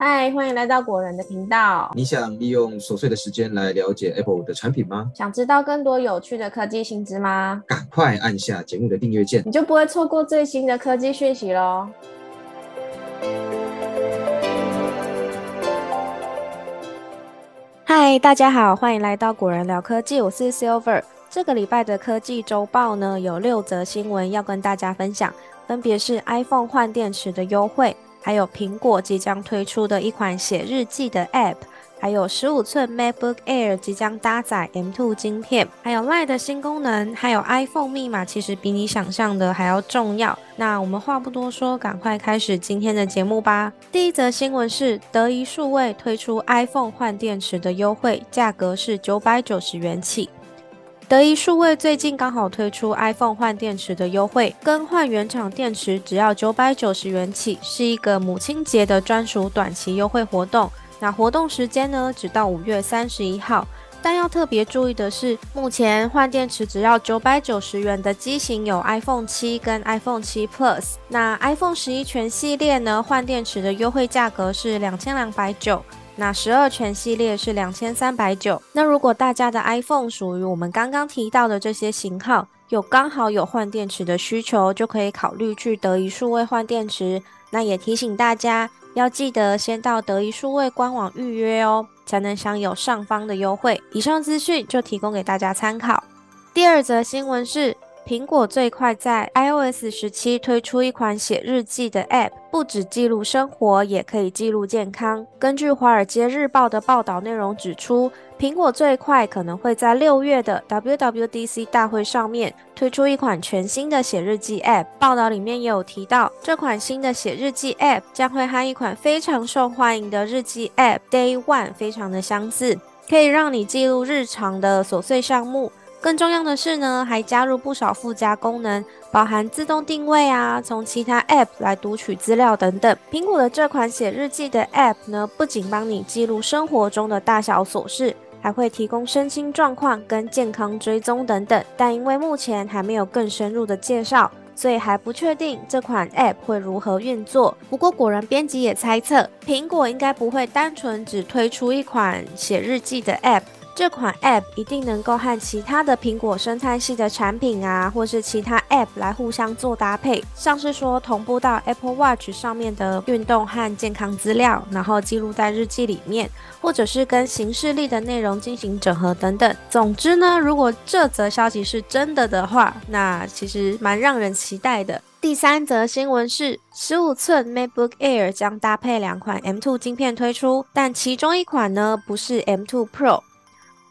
嗨，欢迎来到果仁的频道。你想利用琐碎的时间来了解 Apple 的产品吗？想知道更多有趣的科技新知吗？赶快按下节目的订阅键，你就不会错过最新的科技讯息喽。嗨，大家好，欢迎来到果仁聊科技，我是 Silver。这个礼拜的科技周报呢，有六则新闻要跟大家分享，分别是 iPhone 换电池的优惠。还有苹果即将推出的一款写日记的 App，还有十五寸 MacBook Air 即将搭载 M2 晶片，还有 Line 的新功能，还有 iPhone 密码，其实比你想象的还要重要。那我们话不多说，赶快开始今天的节目吧。第一则新闻是德仪数位推出 iPhone 换电池的优惠，价格是九百九十元起。德仪数位最近刚好推出 iPhone 换电池的优惠，更换原厂电池只要九百九十元起，是一个母亲节的专属短期优惠活动。那活动时间呢，只到五月三十一号。但要特别注意的是，目前换电池只要九百九十元的机型有 iPhone 七跟 iPhone 七 Plus。那 iPhone 十一全系列呢，换电池的优惠价格是两千两百九。那十二全系列是两千三百九。那如果大家的 iPhone 属于我们刚刚提到的这些型号，有刚好有换电池的需求，就可以考虑去德仪数位换电池。那也提醒大家，要记得先到德仪数位官网预约哦，才能享有上方的优惠。以上资讯就提供给大家参考。第二则新闻是。苹果最快在 iOS 十七推出一款写日记的 App，不只记录生活，也可以记录健康。根据《华尔街日报》的报道内容指出，苹果最快可能会在六月的 WWDC 大会上面推出一款全新的写日记 App。报道里面也有提到，这款新的写日记 App 将会和一款非常受欢迎的日记 App Day One 非常的相似，可以让你记录日常的琐碎项目。更重要的是呢，还加入不少附加功能，包含自动定位啊，从其他 App 来读取资料等等。苹果的这款写日记的 App 呢，不仅帮你记录生活中的大小琐事，还会提供身心状况跟健康追踪等等。但因为目前还没有更深入的介绍，所以还不确定这款 App 会如何运作。不过果然，编辑也猜测，苹果应该不会单纯只推出一款写日记的 App。这款 App 一定能够和其他的苹果生态系的产品啊，或是其他 App 来互相做搭配，像是说同步到 Apple Watch 上面的运动和健康资料，然后记录在日记里面，或者是跟形式力的内容进行整合等等。总之呢，如果这则消息是真的的话，那其实蛮让人期待的。第三则新闻是，十五寸 MacBook Air 将搭配两款 M2 晶片推出，但其中一款呢不是 M2 Pro。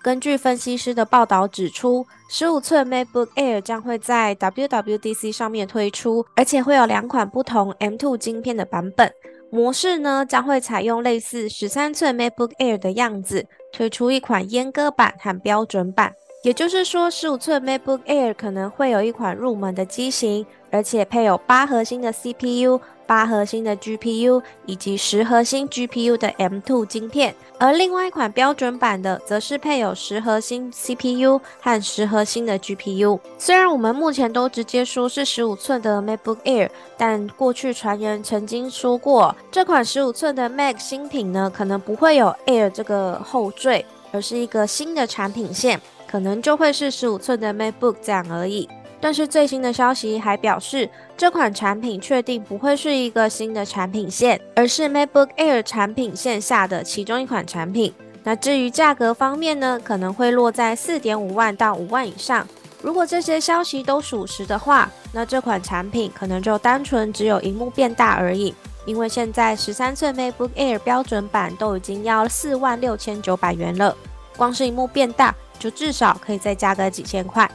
根据分析师的报道指出，十五寸 MacBook Air 将会在 WWDC 上面推出，而且会有两款不同 M2 晶片的版本。模式呢将会采用类似十三寸 MacBook Air 的样子，推出一款阉割版和标准版。也就是说，十五寸 MacBook Air 可能会有一款入门的机型，而且配有八核心的 CPU。八核心的 GPU 以及十核心 GPU 的 M2 晶片，而另外一款标准版的则是配有十核心 CPU 和十核心的 GPU。虽然我们目前都直接说是十五寸的 MacBook Air，但过去传言曾经说过，这款十五寸的 Mac 新品呢，可能不会有 Air 这个后缀，而是一个新的产品线，可能就会是十五寸的 MacBook 这样而已。但是最新的消息还表示，这款产品确定不会是一个新的产品线，而是 MacBook Air 产品线下的其中一款产品。那至于价格方面呢，可能会落在四点五万到五万以上。如果这些消息都属实的话，那这款产品可能就单纯只有荧幕变大而已。因为现在十三寸 MacBook Air 标准版都已经要四万六千九百元了，光是荧幕变大，就至少可以再加个几千块。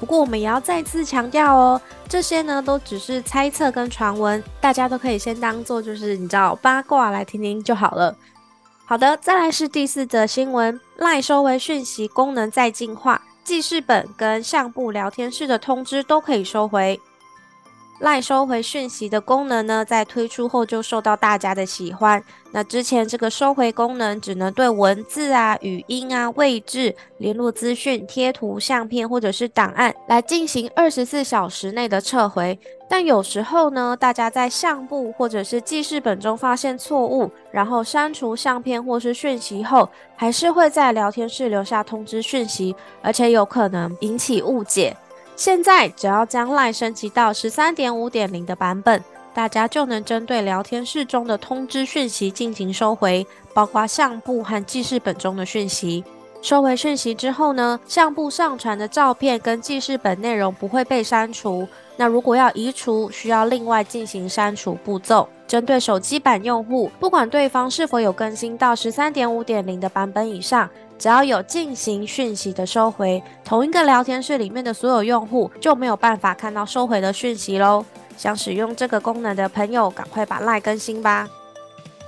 不过我们也要再次强调哦，这些呢都只是猜测跟传闻，大家都可以先当做就是你知道八卦来听听就好了。好的，再来是第四则新闻，赖收回讯息功能在进化，记事本跟相簿聊天室的通知都可以收回。赖收回讯息的功能呢，在推出后就受到大家的喜欢。那之前这个收回功能只能对文字啊、语音啊、位置、联络资讯、贴图、相片或者是档案来进行二十四小时内的撤回。但有时候呢，大家在相簿或者是记事本中发现错误，然后删除相片或是讯息后，还是会在聊天室留下通知讯息，而且有可能引起误解。现在只要将 LINE 升级到十三点五点零的版本，大家就能针对聊天室中的通知讯息进行收回，包括相簿和记事本中的讯息。收回讯息之后呢，相簿上传的照片跟记事本内容不会被删除。那如果要移除，需要另外进行删除步骤。针对手机版用户，不管对方是否有更新到十三点五点零的版本以上。只要有进行讯息的收回，同一个聊天室里面的所有用户就没有办法看到收回的讯息喽。想使用这个功能的朋友，赶快把赖更新吧。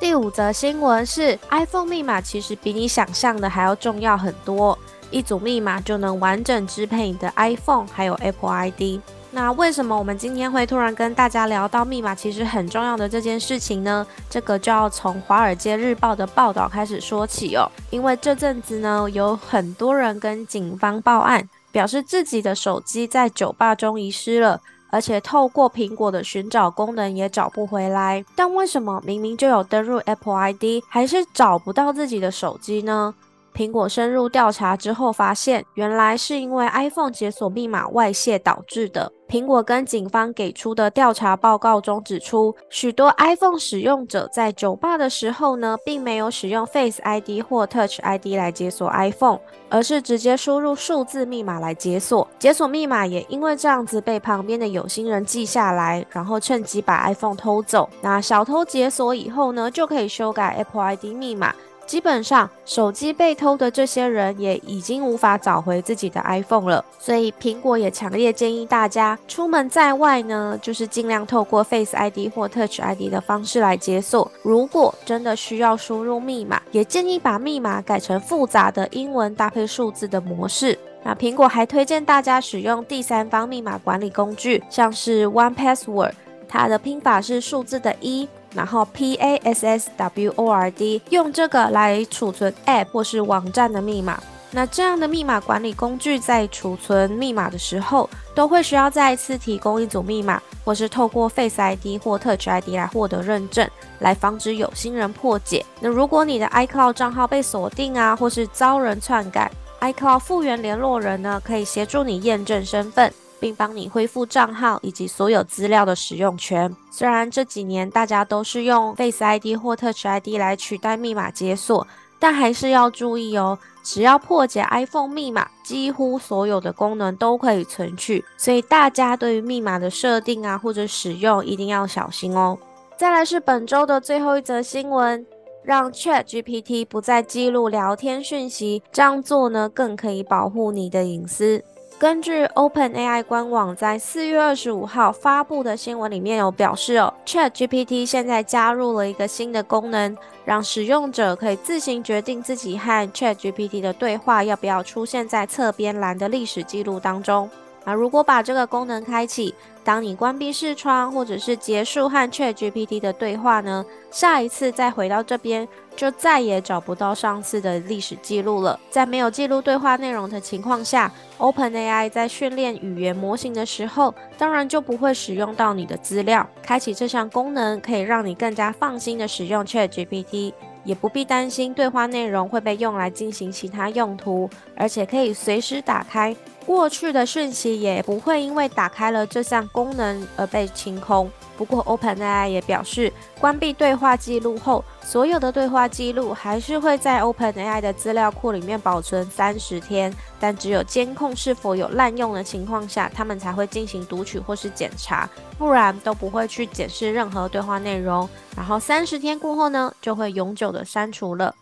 第五则新闻是，iPhone 密码其实比你想象的还要重要很多，一组密码就能完整支配你的 iPhone，还有 Apple ID。那为什么我们今天会突然跟大家聊到密码其实很重要的这件事情呢？这个就要从《华尔街日报》的报道开始说起哦。因为这阵子呢，有很多人跟警方报案，表示自己的手机在酒吧中遗失了，而且透过苹果的寻找功能也找不回来。但为什么明明就有登入 Apple ID，还是找不到自己的手机呢？苹果深入调查之后，发现原来是因为 iPhone 解锁密码外泄导致的。苹果跟警方给出的调查报告中指出，许多 iPhone 使用者在酒吧的时候呢，并没有使用 Face ID 或 Touch ID 来解锁 iPhone，而是直接输入数字密码来解锁。解锁密码也因为这样子被旁边的有心人记下来，然后趁机把 iPhone 偷走。那小偷解锁以后呢，就可以修改 Apple ID 密码。基本上，手机被偷的这些人也已经无法找回自己的 iPhone 了。所以，苹果也强烈建议大家出门在外呢，就是尽量透过 Face ID 或 Touch ID 的方式来解锁。如果真的需要输入密码，也建议把密码改成复杂的英文搭配数字的模式。那苹果还推荐大家使用第三方密码管理工具，像是 One Password，它的拼法是数字的一。然后 P A S S W O R D 用这个来储存 App 或是网站的密码。那这样的密码管理工具在储存密码的时候，都会需要再次提供一组密码，或是透过 Face ID 或 Touch ID 来获得认证，来防止有心人破解。那如果你的 iCloud 账号被锁定啊，或是遭人篡改，iCloud 复原联络人呢，可以协助你验证身份。并帮你恢复账号以及所有资料的使用权。虽然这几年大家都是用 Face ID 或 Touch ID 来取代密码解锁，但还是要注意哦。只要破解 iPhone 密码，几乎所有的功能都可以存取。所以大家对于密码的设定啊或者使用一定要小心哦。再来是本周的最后一则新闻，让 Chat GPT 不再记录聊天讯息，这样做呢更可以保护你的隐私。根据 OpenAI 官网在四月二十五号发布的新闻里面有表示哦，ChatGPT 现在加入了一个新的功能，让使用者可以自行决定自己和 ChatGPT 的对话要不要出现在侧边栏的历史记录当中。那如果把这个功能开启，当你关闭视窗或者是结束和 ChatGPT 的对话呢，下一次再回到这边，就再也找不到上次的历史记录了。在没有记录对话内容的情况下，OpenAI 在训练语言模型的时候，当然就不会使用到你的资料。开启这项功能，可以让你更加放心的使用 ChatGPT，也不必担心对话内容会被用来进行其他用途，而且可以随时打开。过去的讯息也不会因为打开了这项功能而被清空。不过，OpenAI 也表示，关闭对话记录后，所有的对话记录还是会在 OpenAI 的资料库里面保存三十天。但只有监控是否有滥用的情况下，他们才会进行读取或是检查，不然都不会去检视任何对话内容。然后三十天过后呢，就会永久的删除了。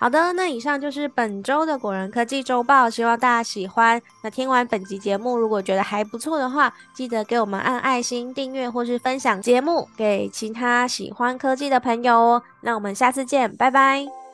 好的，那以上就是本周的果仁科技周报，希望大家喜欢。那听完本集节目，如果觉得还不错的话，记得给我们按爱心、订阅或是分享节目给其他喜欢科技的朋友哦。那我们下次见，拜拜。